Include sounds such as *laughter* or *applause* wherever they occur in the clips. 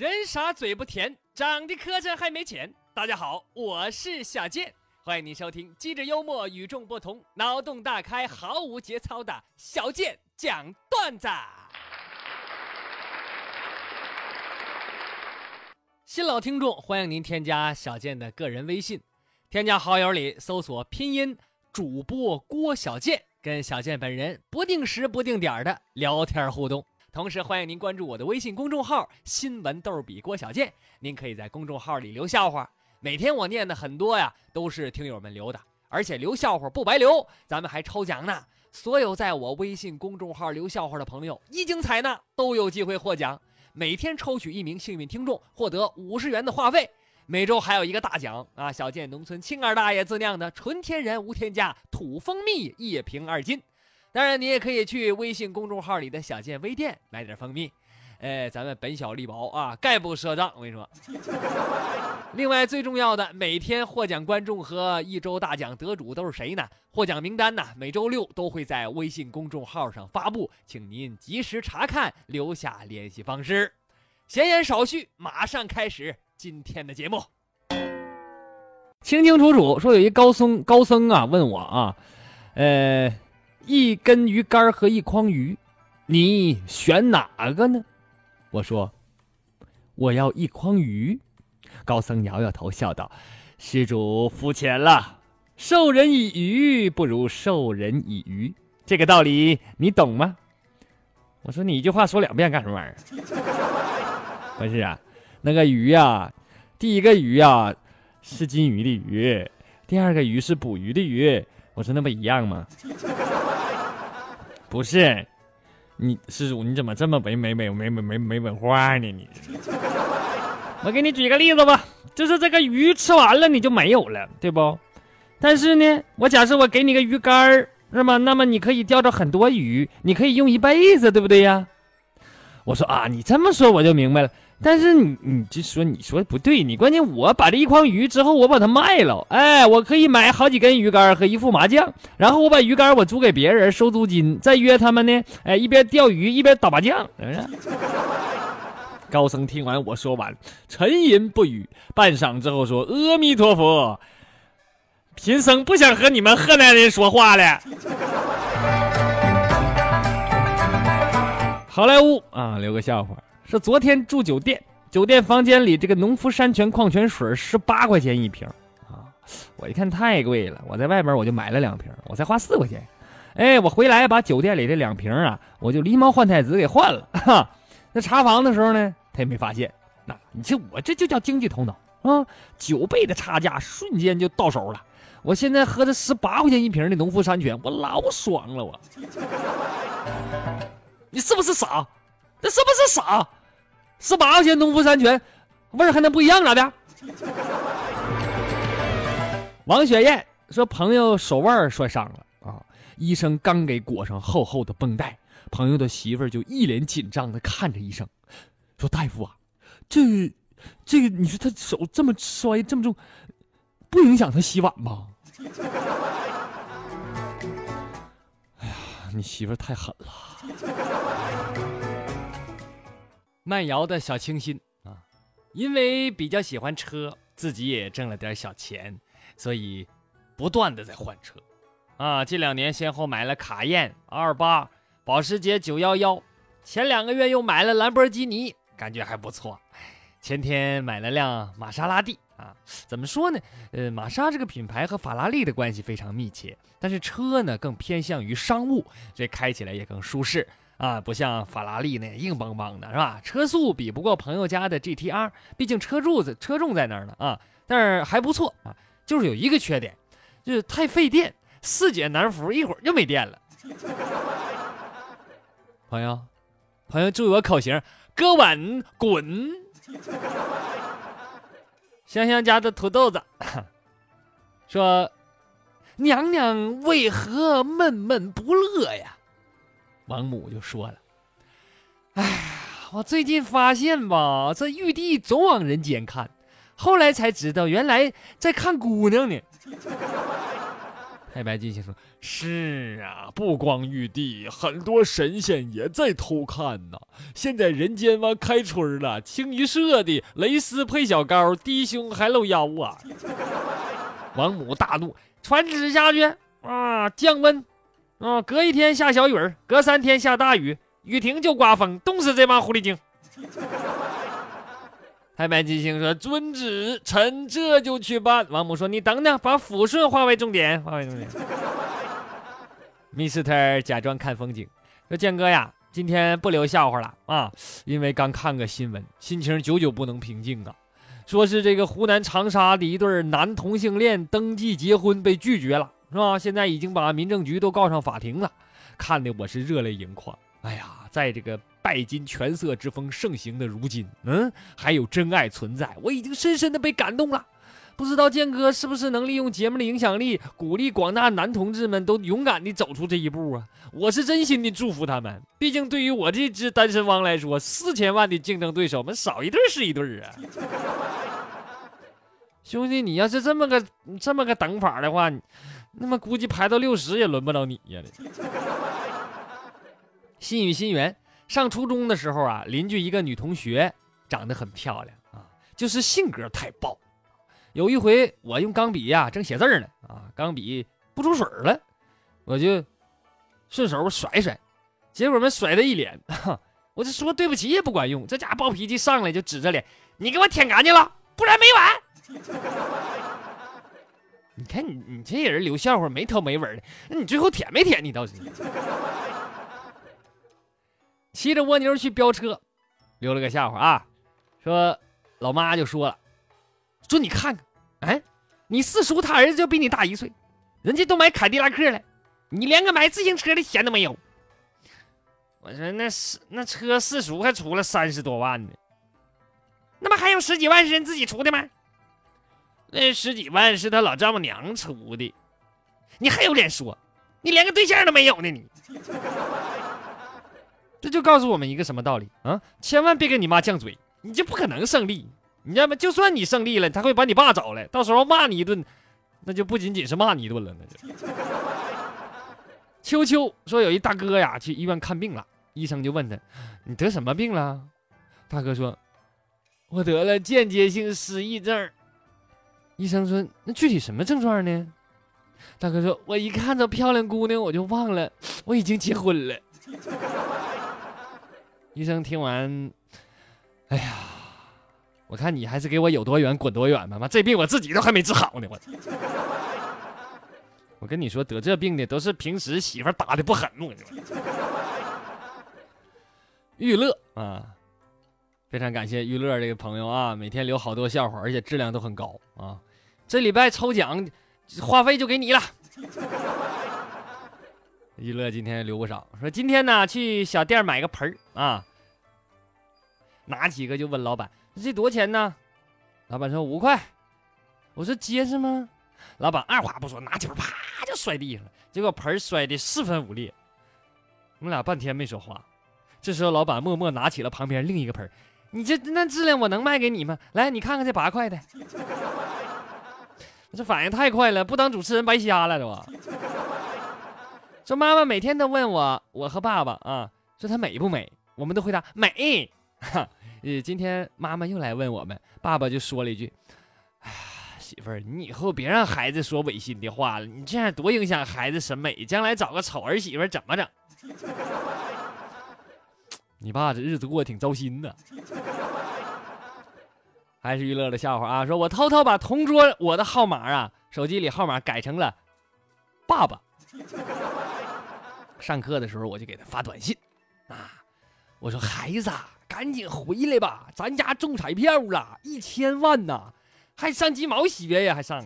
人傻嘴不甜，长得磕碜还没钱。大家好，我是小健，欢迎您收听机智幽默、与众不同、脑洞大开、毫无节操的小健讲段子。新老听众，欢迎您添加小健的个人微信，添加好友里搜索拼音主播郭小健，跟小健本人不定时不定点的聊天互动。同时欢迎您关注我的微信公众号“新闻逗比郭小健”，您可以在公众号里留笑话，每天我念的很多呀，都是听友们留的，而且留笑话不白留，咱们还抽奖呢。所有在我微信公众号留笑话的朋友，一经采纳都有机会获奖，每天抽取一名幸运听众，获得五十元的话费。每周还有一个大奖啊，小健农村青二大爷自酿的纯天然无添加土蜂蜜一瓶二斤。当然，你也可以去微信公众号里的小健微店买点蜂蜜，哎，咱们本小利薄啊，概不赊账。我跟你说，*laughs* 另外最重要的，每天获奖观众和一周大奖得主都是谁呢？获奖名单呢，每周六都会在微信公众号上发布，请您及时查看，留下联系方式。闲言少叙，马上开始今天的节目。清清楚楚说，有一高僧高僧啊，问我啊，呃。一根鱼竿和一筐鱼，你选哪个呢？我说，我要一筐鱼。高僧摇摇头，笑道：“施主肤浅了，授人以鱼不如授人以渔，这个道理你懂吗？”我说：“你一句话说两遍干什么玩意儿？” *laughs* 不是啊，那个鱼呀，第一个鱼呀是金鱼的鱼，第二个鱼是捕鱼的鱼。我说那不一样吗？不是，你施主你怎么这么没没没没没没没文化呢？你，我给你举个例子吧，就是这个鱼吃完了你就没有了，对不？但是呢，我假设我给你个鱼竿儿，是吗？那么你可以钓着很多鱼，你可以用一辈子，对不对呀？我说啊，你这么说我就明白了。但是你你就说你说的不对，你关键我把这一筐鱼之后我把它卖了，哎，我可以买好几根鱼竿和一副麻将，然后我把鱼竿我租给别人收租金，再约他们呢，哎，一边钓鱼一边打麻将，是不是？高僧听完我说完，沉吟不语，半晌之后说：“阿弥陀佛，贫僧不想和你们河南人说话了。”好莱坞啊，留个笑话。说昨天住酒店，酒店房间里这个农夫山泉矿泉水十八块钱一瓶啊！我一看太贵了，我在外边我就买了两瓶，我才花四块钱。哎，我回来把酒店里这两瓶啊，我就狸猫换太子给换了。*laughs* 哈，那查房的时候呢，他也没发现。那你这我这就叫经济头脑啊！九倍的差价瞬间就到手了。我现在喝着十八块钱一瓶的农夫山泉，我老爽了。我，你是不是傻？这是不是傻？十八块钱农夫山泉，味儿还能不一样咋的？*laughs* 王雪艳说朋友手腕摔伤了啊，医生刚给裹上厚厚的绷带，朋友的媳妇儿就一脸紧张的看着医生，说大夫啊，这这个你说他手这么摔这么重，不影响他洗碗吧？*laughs* 哎呀，你媳妇儿太狠了。慢摇的小清新啊，因为比较喜欢车，自己也挣了点小钱，所以不断的在换车啊。这两年先后买了卡宴、二八、保时捷九幺幺前两个月又买了兰博基尼，感觉还不错。前天买了辆玛莎拉蒂啊，怎么说呢？呃，玛莎这个品牌和法拉利的关系非常密切，但是车呢更偏向于商务，所以开起来也更舒适。啊，不像法拉利那硬邦邦的，是吧？车速比不过朋友家的 GTR，毕竟车柱子车重在那儿呢啊。但是还不错啊，就是有一个缺点，就是太费电，四节难扶，一会儿就没电了。朋友，朋友注意我口型，割稳滚。香香家的土豆子说：“娘娘为何闷闷不乐呀？”王母就说了：“哎呀，我最近发现吧，这玉帝总往人间看，后来才知道原来在看姑娘呢。*laughs* 太白金星说：“是啊，不光玉帝，很多神仙也在偷看呢。现在人间往开春了，清一色的蕾丝配小高，低胸还露腰啊！” *laughs* 王母大怒，传旨下去啊，降温，啊，隔一天下小雨儿，隔三天下大雨，雨停就刮风，冻死这帮狐狸精。太白金星说：“遵旨，臣这就去办。”王母说：“你等等，把抚顺化为重点，化为重点。” Mr. 假装看风景，说：“建哥呀，今天不留笑话了啊，因为刚看个新闻，心情久久不能平静啊。说是这个湖南长沙的一对男同性恋登记结婚被拒绝了，是吧？现在已经把民政局都告上法庭了，看得我是热泪盈眶。哎呀，在这个……拜金权色之风盛行的如今，嗯，还有真爱存在，我已经深深的被感动了。不知道建哥是不是能利用节目的影响力，鼓励广大男同志们都勇敢的走出这一步啊？我是真心的祝福他们。毕竟对于我这只单身汪来说，四千万的竞争对手们少一对是一对啊。*laughs* 兄弟，你要是这么个这么个等法的话，那么估计排到六十也轮不到你呀。心与心缘。上初中的时候啊，邻居一个女同学长得很漂亮啊，就是性格太暴。有一回我用钢笔呀正写字呢啊，钢笔不出水了，我就顺手甩一甩，结果们甩他一脸，*laughs* 我就说对不起也不管用，这家暴脾气上来就指着脸，你给我舔干净了，不然没完。你看你你这人留笑话没头没尾的，那你最后舔没舔？你倒是。骑着蜗牛去飙车，留了个笑话啊，说老妈就说了，说你看看，哎，你四叔他儿子就比你大一岁，人家都买凯迪拉克了，你连个买自行车的钱都没有。我说那是那车四叔还出了三十多万呢，那不还有十几万是人自己出的吗？那十几万是他老丈母娘出的，你还有脸说，你连个对象都没有呢你。这就告诉我们一个什么道理啊？千万别跟你妈犟嘴，你就不可能胜利。你知道吗？就算你胜利了，他会把你爸找来，到时候骂你一顿，那就不仅仅是骂你一顿了，那就。秋秋说有一大哥呀去医院看病了，医生就问他：“你得什么病了？”大哥说：“我得了间接性失忆症。”医生说：“那具体什么症状呢？”大哥说：“我一看到漂亮姑娘，我就忘了我已经结婚了。*laughs* ”医生听完，哎呀，我看你还是给我有多远滚多远吧！妈，这病我自己都还没治好呢，我。*laughs* 我跟你说，得这病的都是平时媳妇打的不狠，我跟你说。*laughs* 娱乐啊，非常感谢娱乐这个朋友啊，每天留好多笑话，而且质量都很高啊。这礼拜抽奖，话费就给你了。*laughs* 一乐今天留不少，说今天呢去小店买个盆儿啊，拿几个就问老板这多少钱呢？老板说五块。我说结实吗？老板二话不说拿起盆啪就摔地上了，结果盆摔的四分五裂。我们俩半天没说话，这时候老板默默拿起了旁边另一个盆你这那质量我能卖给你吗？来你看看这八块的，这反应太快了，不当主持人白瞎了都。说妈妈每天都问我，我和爸爸啊，说她美不美？我们都回答美。哈，*laughs* 呃，今天妈妈又来问我们，爸爸就说了一句：“哎，媳妇儿，你以后别让孩子说违心的话了，你这样多影响孩子审美，将来找个丑儿媳妇怎么整？” *laughs* 你爸这日子过得挺糟心的。还是娱乐的笑话啊，说我偷偷把同桌我的号码啊，手机里号码改成了爸爸。*laughs* 上课的时候，我就给他发短信，啊，我说孩子，赶紧回来吧，咱家中彩票了，一千万呐，还上鸡毛血呀，还上。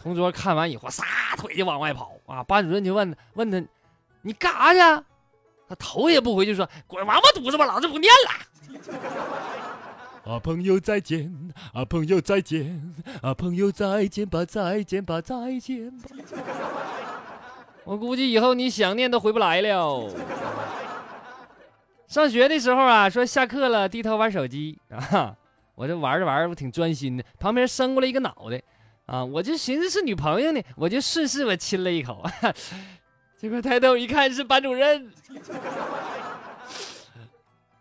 同桌看完以后，撒腿就往外跑啊！班主任就问问他，你干啥去？他头也不回就说，滚王八犊子吧，老子不念了。啊，朋友再见，啊，朋友再见，啊，朋友再见吧，再见吧，再见吧。我估计以后你想念都回不来了。上学的时候啊，说下课了低头玩手机。啊，我这玩着玩着我挺专心的，旁边伸过来一个脑袋，啊，我就寻思是女朋友呢，我就顺势我亲了一口，结果抬头一看是班主任，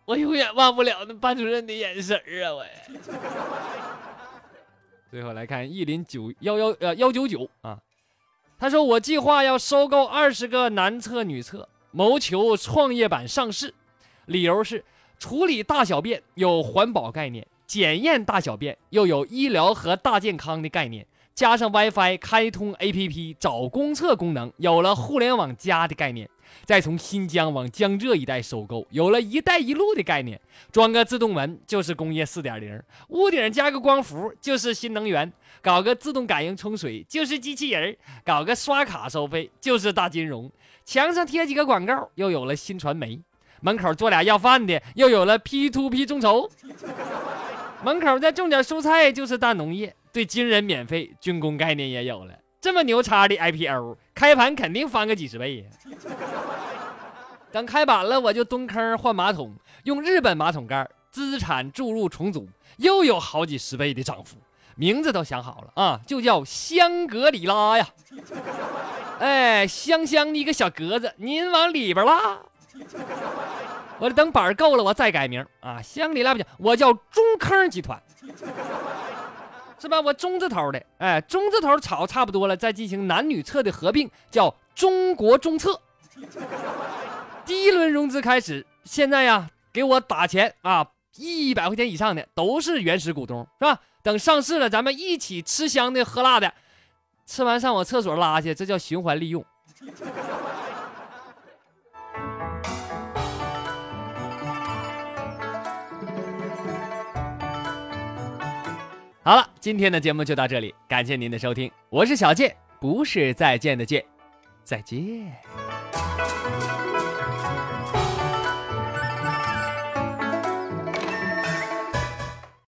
我永远忘不了那班主任的眼神儿啊！我。*laughs* 最后来看意林九幺幺呃幺九九啊，他说我计划要收购二十个男厕女厕，谋求创业板上市，理由是处理大小便有环保概念，检验大小便又有医疗和大健康的概念。加上 WiFi 开通 APP 找公厕功能，有了互联网加的概念；再从新疆往江浙一带收购，有了一带一路的概念。装个自动门就是工业四点零，屋顶加个光伏就是新能源，搞个自动感应冲水就是机器人，搞个刷卡收费就是大金融，墙上贴几个广告又有了新传媒，门口坐俩要饭的又有了 P to P 众筹，门口再种点蔬菜就是大农业。对军人免费军工概念也有了，这么牛叉的 IPO，开盘肯定翻个几十倍呀！等开板了，我就蹲坑换马桶，用日本马桶盖，资产注入重组，又有好几十倍的涨幅。名字都想好了啊，就叫香格里拉呀！哎，香香的一个小格子，您往里边拉。我等板够了，我再改名啊，香格里拉不行，我叫中坑集团。是吧？我中字头的，哎，中字头炒差不多了，再进行男女厕的合并，叫中国中厕。第一轮融资开始，现在呀，给我打钱啊，一百块钱以上的都是原始股东，是吧？等上市了，咱们一起吃香的喝辣的，吃完上我厕所拉去，这叫循环利用。好了，今天的节目就到这里，感谢您的收听，我是小健，不是再见的见，再见。